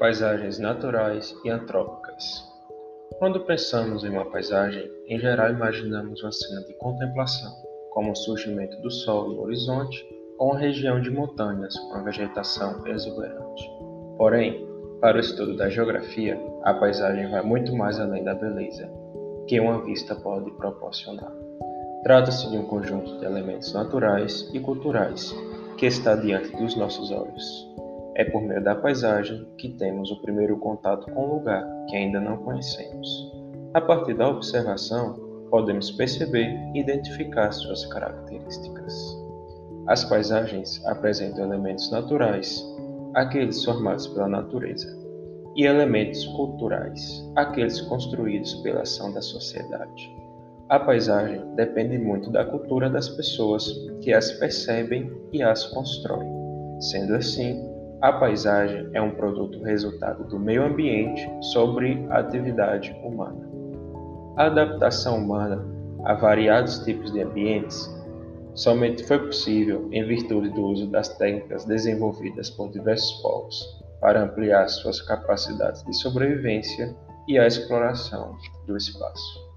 Paisagens naturais e antrópicas. Quando pensamos em uma paisagem, em geral imaginamos uma cena de contemplação, como o surgimento do sol no horizonte ou uma região de montanhas com a vegetação exuberante. Porém, para o estudo da geografia, a paisagem vai muito mais além da beleza que uma vista pode proporcionar. Trata-se de um conjunto de elementos naturais e culturais que está diante dos nossos olhos. É por meio da paisagem que temos o primeiro contato com o lugar que ainda não conhecemos. A partir da observação, podemos perceber e identificar suas características. As paisagens apresentam elementos naturais, aqueles formados pela natureza, e elementos culturais, aqueles construídos pela ação da sociedade. A paisagem depende muito da cultura das pessoas que as percebem e as constroem. Sendo assim, a paisagem é um produto resultado do meio ambiente sobre a atividade humana. A adaptação humana a variados tipos de ambientes somente foi possível em virtude do uso das técnicas desenvolvidas por diversos povos para ampliar suas capacidades de sobrevivência e a exploração do espaço.